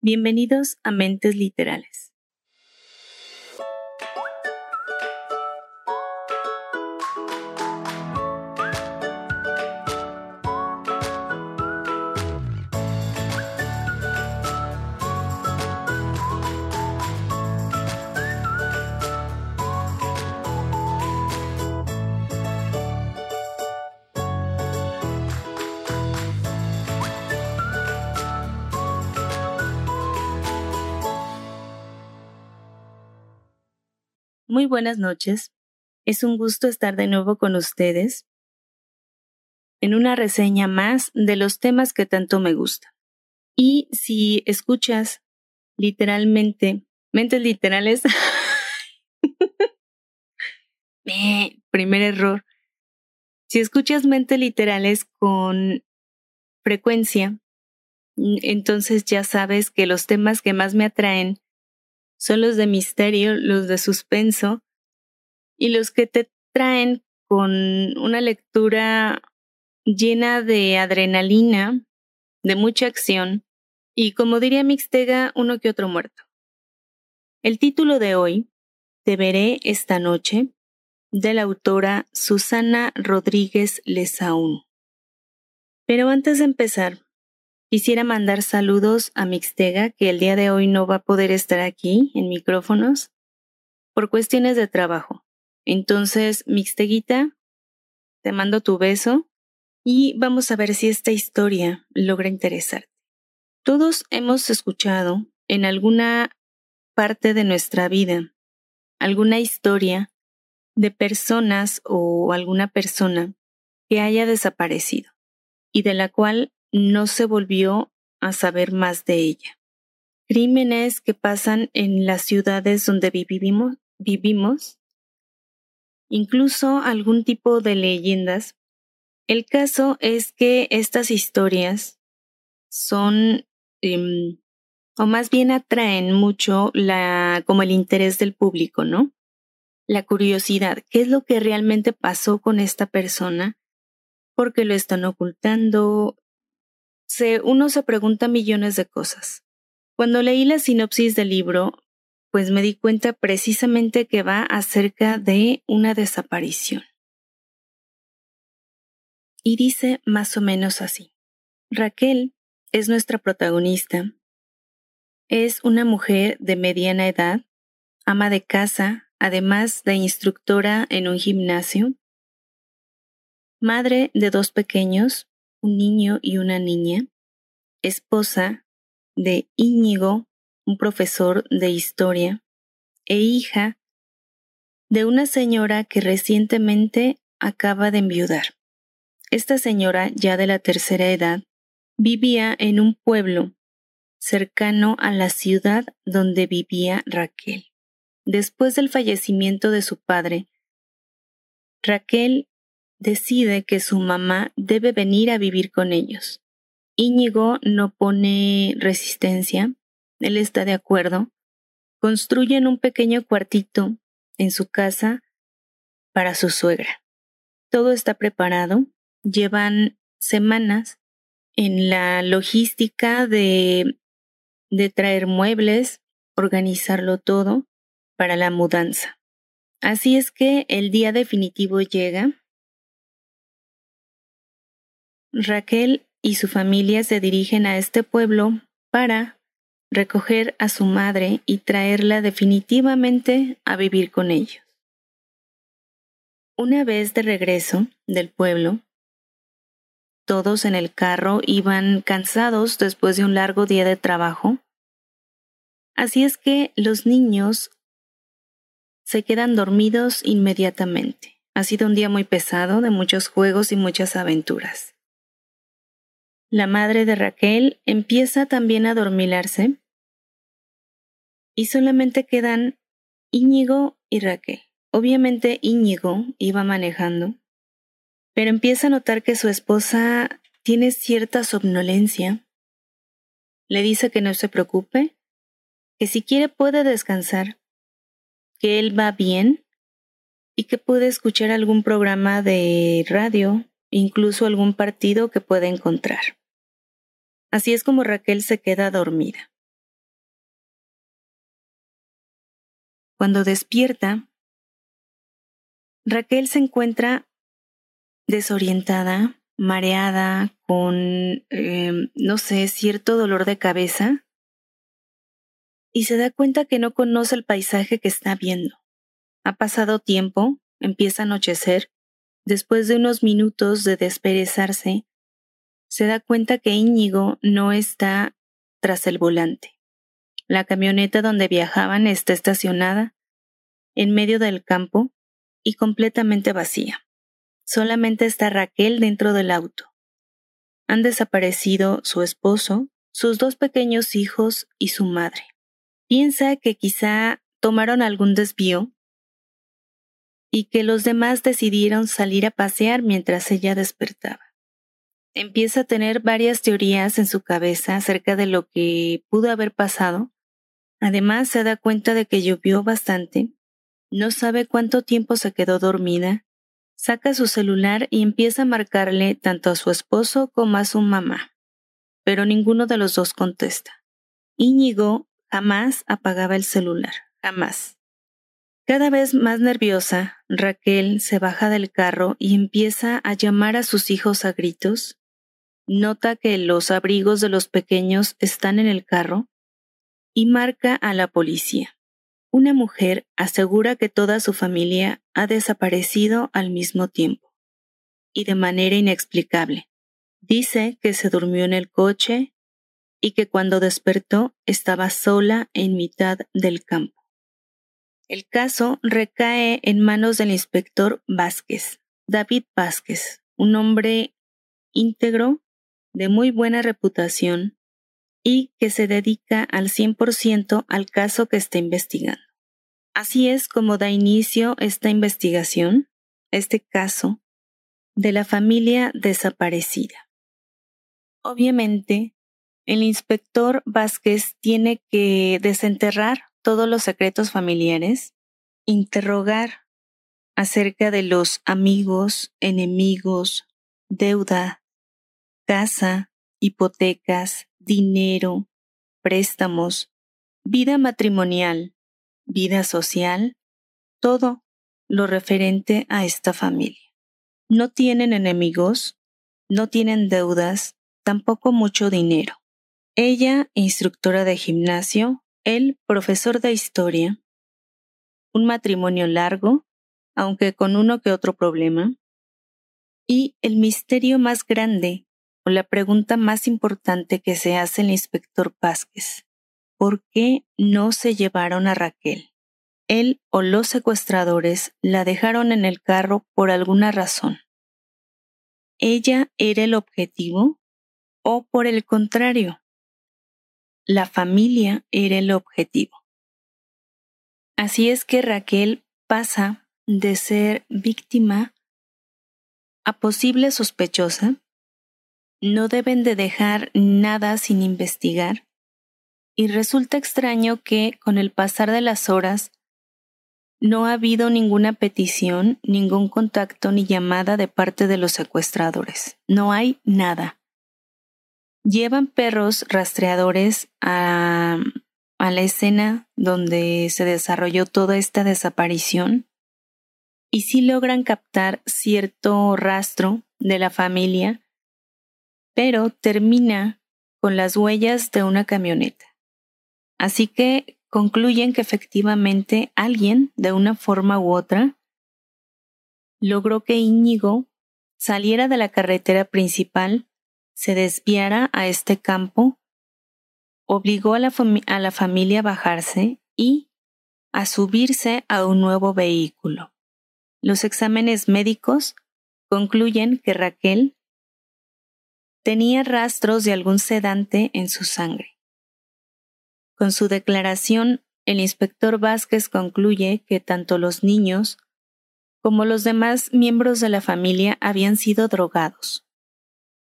Bienvenidos a Mentes Literales. Muy buenas noches. Es un gusto estar de nuevo con ustedes en una reseña más de los temas que tanto me gustan. Y si escuchas literalmente, mentes literales, primer error, si escuchas mentes literales con frecuencia, entonces ya sabes que los temas que más me atraen son los de misterio, los de suspenso y los que te traen con una lectura llena de adrenalina, de mucha acción y, como diría Mixtega, uno que otro muerto. El título de hoy, Te veré esta noche, de la autora Susana Rodríguez Lezaún. Pero antes de empezar, Quisiera mandar saludos a Mixtega, que el día de hoy no va a poder estar aquí en micrófonos por cuestiones de trabajo. Entonces, Mixteguita, te mando tu beso y vamos a ver si esta historia logra interesarte. Todos hemos escuchado en alguna parte de nuestra vida alguna historia de personas o alguna persona que haya desaparecido y de la cual no se volvió a saber más de ella. Crímenes que pasan en las ciudades donde vivimos, incluso algún tipo de leyendas. El caso es que estas historias son, em, o más bien atraen mucho la, como el interés del público, ¿no? La curiosidad, ¿qué es lo que realmente pasó con esta persona? ¿Por qué lo están ocultando? Uno se pregunta millones de cosas. Cuando leí la sinopsis del libro, pues me di cuenta precisamente que va acerca de una desaparición. Y dice más o menos así. Raquel es nuestra protagonista. Es una mujer de mediana edad, ama de casa, además de instructora en un gimnasio, madre de dos pequeños, un niño y una niña, esposa de Íñigo, un profesor de historia, e hija de una señora que recientemente acaba de enviudar. Esta señora, ya de la tercera edad, vivía en un pueblo cercano a la ciudad donde vivía Raquel. Después del fallecimiento de su padre, Raquel decide que su mamá debe venir a vivir con ellos. Íñigo no pone resistencia, él está de acuerdo. Construyen un pequeño cuartito en su casa para su suegra. Todo está preparado, llevan semanas en la logística de, de traer muebles, organizarlo todo para la mudanza. Así es que el día definitivo llega Raquel y su familia se dirigen a este pueblo para recoger a su madre y traerla definitivamente a vivir con ellos. Una vez de regreso del pueblo, todos en el carro iban cansados después de un largo día de trabajo, así es que los niños se quedan dormidos inmediatamente. Ha sido un día muy pesado de muchos juegos y muchas aventuras. La madre de Raquel empieza también a dormilarse y solamente quedan Íñigo y Raquel. Obviamente Íñigo iba manejando, pero empieza a notar que su esposa tiene cierta somnolencia. Le dice que no se preocupe, que si quiere puede descansar, que él va bien y que puede escuchar algún programa de radio, incluso algún partido que pueda encontrar. Así es como Raquel se queda dormida. Cuando despierta, Raquel se encuentra desorientada, mareada, con, em, no sé, cierto dolor de cabeza, y se da cuenta que no conoce el paisaje que está viendo. Ha pasado tiempo, empieza a anochecer, después de unos minutos de desperezarse, se da cuenta que Íñigo no está tras el volante. La camioneta donde viajaban está estacionada en medio del campo y completamente vacía. Solamente está Raquel dentro del auto. Han desaparecido su esposo, sus dos pequeños hijos y su madre. Piensa que quizá tomaron algún desvío y que los demás decidieron salir a pasear mientras ella despertaba. Empieza a tener varias teorías en su cabeza acerca de lo que pudo haber pasado. Además, se da cuenta de que llovió bastante, no sabe cuánto tiempo se quedó dormida, saca su celular y empieza a marcarle tanto a su esposo como a su mamá, pero ninguno de los dos contesta. Íñigo jamás apagaba el celular, jamás. Cada vez más nerviosa, Raquel se baja del carro y empieza a llamar a sus hijos a gritos. Nota que los abrigos de los pequeños están en el carro y marca a la policía. Una mujer asegura que toda su familia ha desaparecido al mismo tiempo y de manera inexplicable. Dice que se durmió en el coche y que cuando despertó estaba sola en mitad del campo. El caso recae en manos del inspector Vázquez, David Vázquez, un hombre íntegro, de muy buena reputación y que se dedica al 100% al caso que está investigando. Así es como da inicio esta investigación, este caso, de la familia desaparecida. Obviamente, el inspector Vázquez tiene que desenterrar todos los secretos familiares, interrogar acerca de los amigos, enemigos, deuda, casa, hipotecas, dinero, préstamos, vida matrimonial, vida social, todo lo referente a esta familia. No tienen enemigos, no tienen deudas, tampoco mucho dinero. Ella, instructora de gimnasio, él, profesor de historia, un matrimonio largo, aunque con uno que otro problema, y el misterio más grande o la pregunta más importante que se hace el inspector Vázquez. ¿Por qué no se llevaron a Raquel? Él o los secuestradores la dejaron en el carro por alguna razón. ¿Ella era el objetivo? ¿O por el contrario, la familia era el objetivo. Así es que Raquel pasa de ser víctima a posible sospechosa. No deben de dejar nada sin investigar. Y resulta extraño que con el pasar de las horas no ha habido ninguna petición, ningún contacto ni llamada de parte de los secuestradores. No hay nada llevan perros rastreadores a, la escena donde se desarrolló toda esta desaparición y sí logran captar cierto rastro de la familia, pero termina con las huellas de una camioneta. Así que concluyen que efectivamente alguien, de una forma u otra, logró que Íñigo saliera de la carretera principal se desviara a este campo, obligó a la, a la familia a bajarse y a subirse a un nuevo vehículo. Los exámenes médicos concluyen que Raquel tenía rastros de algún sedante en su sangre. Con su declaración, el inspector Vázquez concluye que tanto los niños como los demás miembros de la familia habían sido drogados.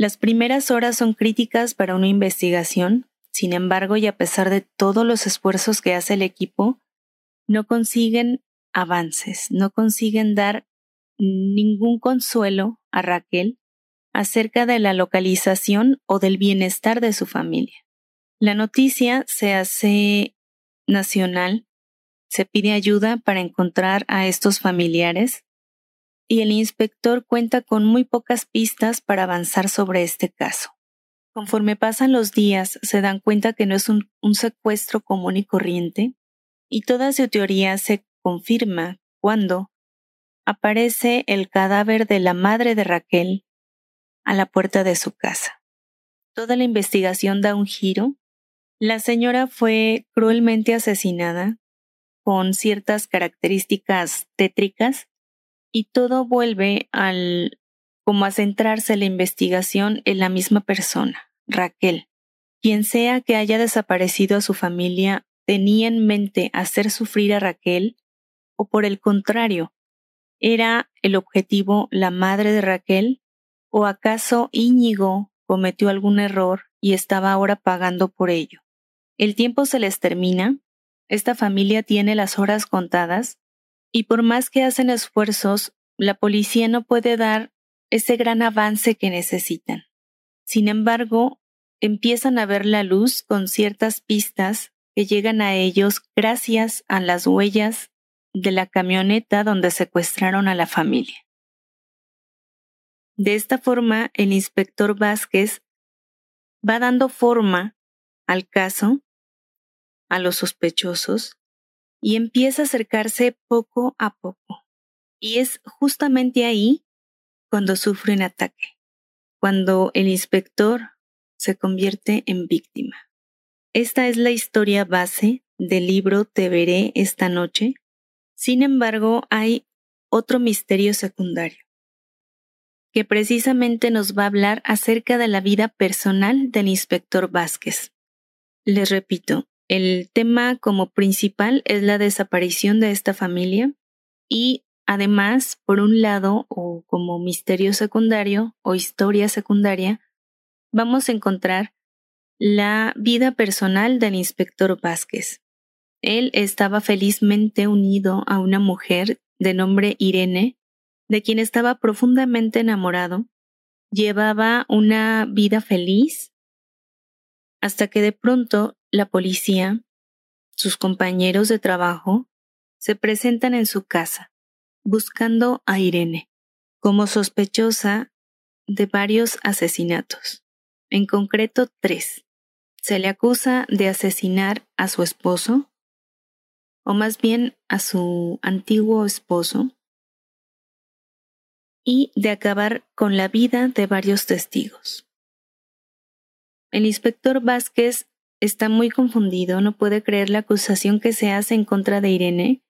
Las primeras horas son críticas para una investigación, sin embargo, y a pesar de todos los esfuerzos que hace el equipo, no consiguen avances, no consiguen dar ningún consuelo a Raquel acerca de la localización o del bienestar de su familia. La noticia se hace nacional se pide ayuda para encontrar a estos familiares y el inspector cuenta con muy pocas pistas para avanzar sobre este caso. Conforme pasan los días, se dan cuenta que no es un, secuestro común y corriente, y toda su teoría se confirma cuando aparece el cadáver de la madre de Raquel a la puerta de su casa. Toda la investigación da un giro. La señora fue cruelmente asesinada con ciertas características tétricas y todo vuelve al como a centrarse la investigación en la misma persona, Raquel. Quien sea que haya desaparecido a su familia tenía en mente hacer sufrir a Raquel o por el contrario, era el objetivo la madre de Raquel o acaso Íñigo cometió algún error y estaba ahora pagando por ello. El tiempo se les termina, esta familia tiene las horas contadas y por más que hacen esfuerzos, la policía no puede dar ese gran avance que necesitan. Sin embargo, empiezan a ver la luz con ciertas pistas que llegan a ellos gracias a las huellas de la camioneta donde secuestraron a la familia. De esta forma, el inspector Vázquez va dando forma al caso, a los sospechosos, y empieza a acercarse poco a poco. Y es justamente ahí cuando sufre un ataque, cuando el inspector se convierte en víctima. Esta es la historia base del libro Te veré esta noche. Sin embargo, hay otro misterio secundario, que precisamente nos va a hablar acerca de la vida personal del inspector Vázquez. Les repito, el tema como principal es la desaparición de esta familia y además, por un lado, o como misterio secundario o historia secundaria, vamos a encontrar la vida personal del inspector Vázquez. Él estaba felizmente unido a una mujer de nombre Irene, de quien estaba profundamente enamorado, llevaba una vida feliz, hasta que de pronto la policía, sus compañeros de trabajo, se presentan en su casa, buscando a Irene, como sospechosa de varios asesinatos, en concreto tres. Se le acusa de asesinar a su esposo, o más bien a su antiguo esposo, y de acabar con la vida de varios testigos. El inspector Vázquez está muy confundido, no puede creer la acusación que se hace en contra de Irene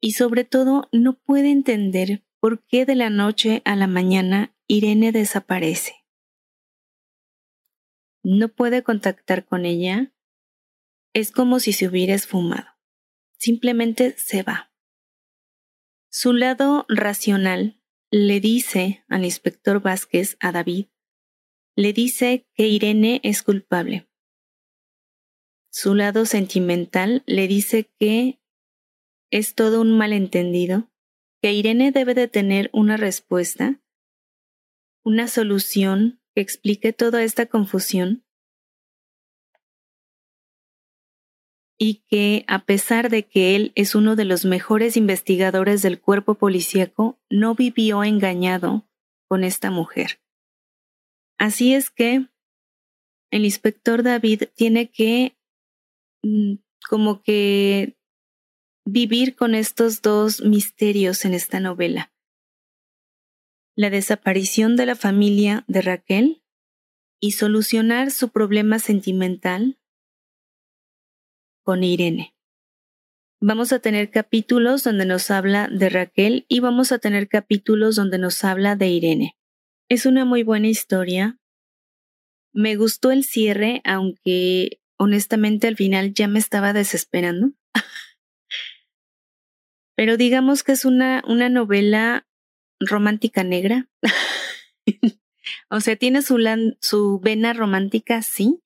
y sobre todo no puede entender por qué de la noche a la mañana Irene desaparece. No puede contactar con ella. Es como si se hubiera esfumado. Simplemente se va. Su lado racional le dice al inspector Vázquez, a David, le dice que Irene es culpable. Su lado sentimental le dice que es todo un malentendido, que Irene debe de tener una respuesta, una solución que explique toda esta confusión y que a pesar de que él es uno de los mejores investigadores del cuerpo policíaco, no vivió engañado con esta mujer. Así es que el inspector David tiene que mm, como que vivir con estos dos misterios en esta novela. La desaparición de la familia de Raquel y solucionar su problema sentimental con Irene. Vamos a tener capítulos donde nos habla de Raquel y vamos a tener capítulos donde nos habla de Irene. Es una muy buena historia. Me gustó el cierre, aunque honestamente al final ya me estaba desesperando. Pero digamos que es una, una novela romántica negra. o sea, tiene su, su vena romántica, sí,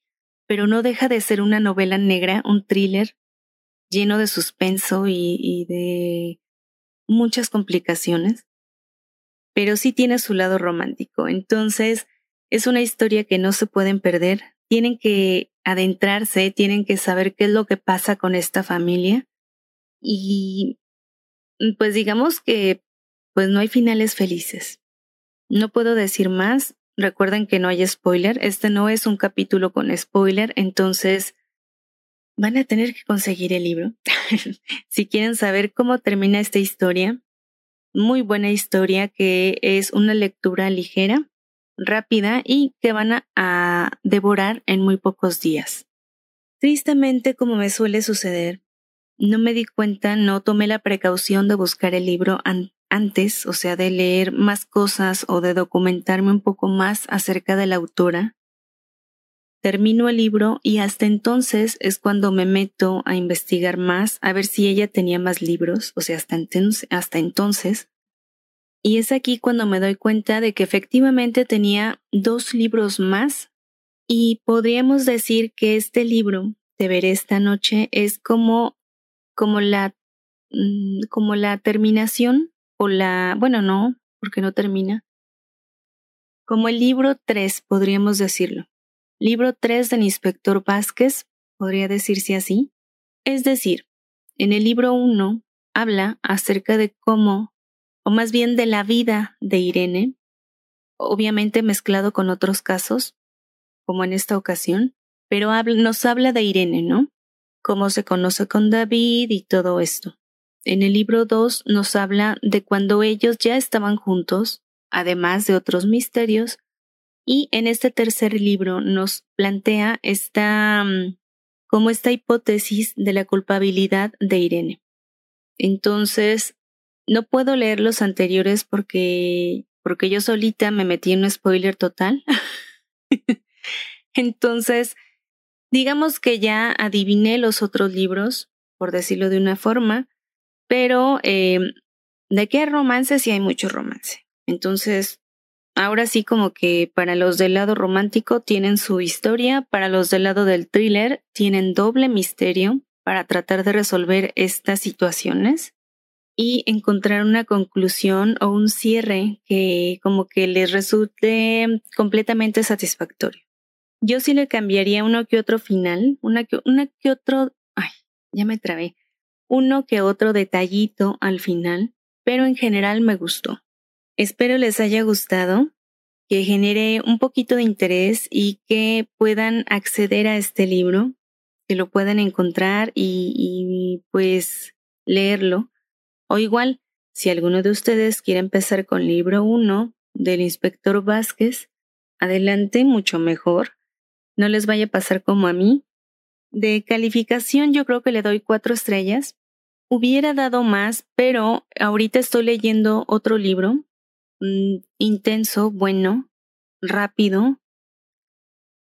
pero no deja de ser una novela negra, un thriller lleno de suspenso y de muchas complicaciones pero sí tiene su lado romántico. Entonces, es una historia que no se pueden perder. Tienen que adentrarse, tienen que saber qué es lo que pasa con esta familia. Y pues digamos que pues no hay finales felices. No puedo decir más. Recuerden que no hay spoiler. Este no es un capítulo con spoiler, entonces van a tener que conseguir el libro. si quieren saber cómo termina esta historia, muy buena historia que es una lectura ligera, rápida y que van a, devorar en muy pocos días. Tristemente, como me suele suceder, no me di cuenta, no tomé la precaución de buscar el libro antes, o sea, de leer más cosas o de documentarme un poco más acerca de la autora. Termino el libro y hasta entonces es cuando me meto a investigar más, a ver si ella tenía más libros, o sea, hasta entonces. Y es aquí cuando me doy cuenta de que efectivamente tenía dos libros más y podríamos decir que este libro, Te veré esta noche, es como, como la, mm, como la terminación o la, bueno, no, porque no termina, como el libro 3, podríamos decirlo. Libro 3 del inspector Vázquez, podría decirse así. Es decir, en el libro 1 habla acerca de cómo, o más bien de la vida de Irene, obviamente mezclado con otros casos, como en esta ocasión, pero nos habla de Irene, ¿no? Cómo se conoce con David y todo esto. En el libro 2 nos habla de cuando ellos ya estaban juntos, además de otros misterios, y en este tercer libro nos plantea esta mm, como esta hipótesis de la culpabilidad de Irene. Entonces, no puedo leer los anteriores porque porque yo solita me metí en un spoiler total. Entonces, digamos que ya adiviné los otros libros, por decirlo de una forma, pero eh, de qué romance sí hay mucho romance. Entonces, ahora sí como que para los del lado romántico tienen su historia, para los del lado del thriller tienen doble misterio para tratar de resolver estas situaciones y encontrar una conclusión o un cierre que como que les resulte completamente satisfactorio. Yo sí le cambiaría uno que otro final, una que, una que otro, ay, ya me trabé, uno que otro detallito al final, pero en general me gustó. Espero les haya gustado, que genere un poquito de interés y que puedan acceder a este libro, que lo puedan encontrar y, pues leerlo. O igual, si alguno de ustedes quiere empezar con libro 1 del inspector Vázquez, adelante, mucho mejor. No les vaya a pasar como a mí. De calificación yo creo que le doy cuatro estrellas Hubiera dado más, pero ahorita estoy leyendo otro libro, mm, intenso, bueno, rápido,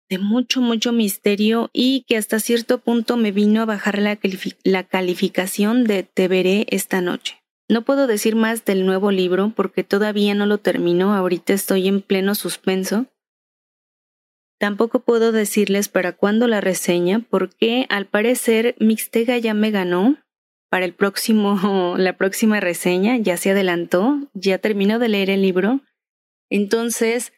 de mucho, mucho misterio y que hasta cierto punto me vino a bajar la, la calificación de Te veré esta noche. No puedo decir más del nuevo libro porque todavía no lo termino, ahorita estoy en pleno suspenso. Tampoco puedo decirles para cuándo la reseña porque al parecer Mixtega ya me ganó para el próximo, la próxima reseña, ya se adelantó, ya terminó de leer el libro. Entonces,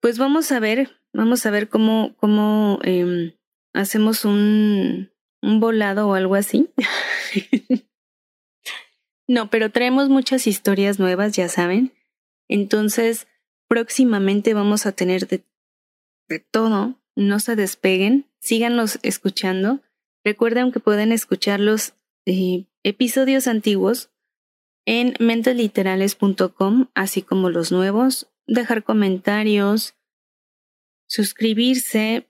pues vamos a ver, vamos a ver cómo, cómo em, hacemos un, un volado o algo así. no, pero traemos muchas historias nuevas, ya saben. Entonces, próximamente vamos a tener de, de todo. No se despeguen, síganos escuchando. Recuerden que pueden escucharlos episodios antiguos en mentesliterales.com, así como los nuevos, dejar comentarios, suscribirse,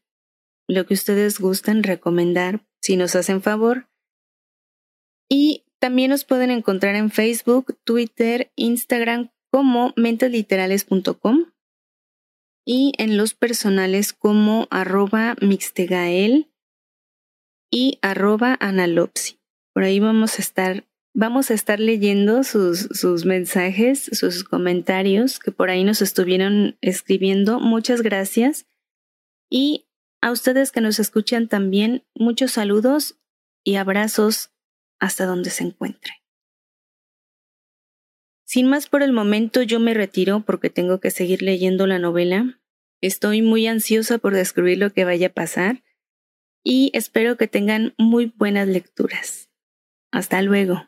lo que ustedes gusten recomendar, si nos hacen favor. Y también nos pueden encontrar en Facebook, Twitter, Instagram como mentesliterales.com y en los personales como arroba mixtegael y arroba analopsi. Por ahí vamos a estar, vamos a estar leyendo sus, sus mensajes, sus comentarios que por ahí nos estuvieron escribiendo. Muchas gracias. Y a ustedes que nos escuchan también, muchos saludos y abrazos hasta donde se encuentren. Sin más por el momento, yo me retiro porque tengo que seguir leyendo la novela. Estoy muy ansiosa por descubrir lo que vaya a pasar. y espero que tengan muy buenas lecturas. Hasta luego.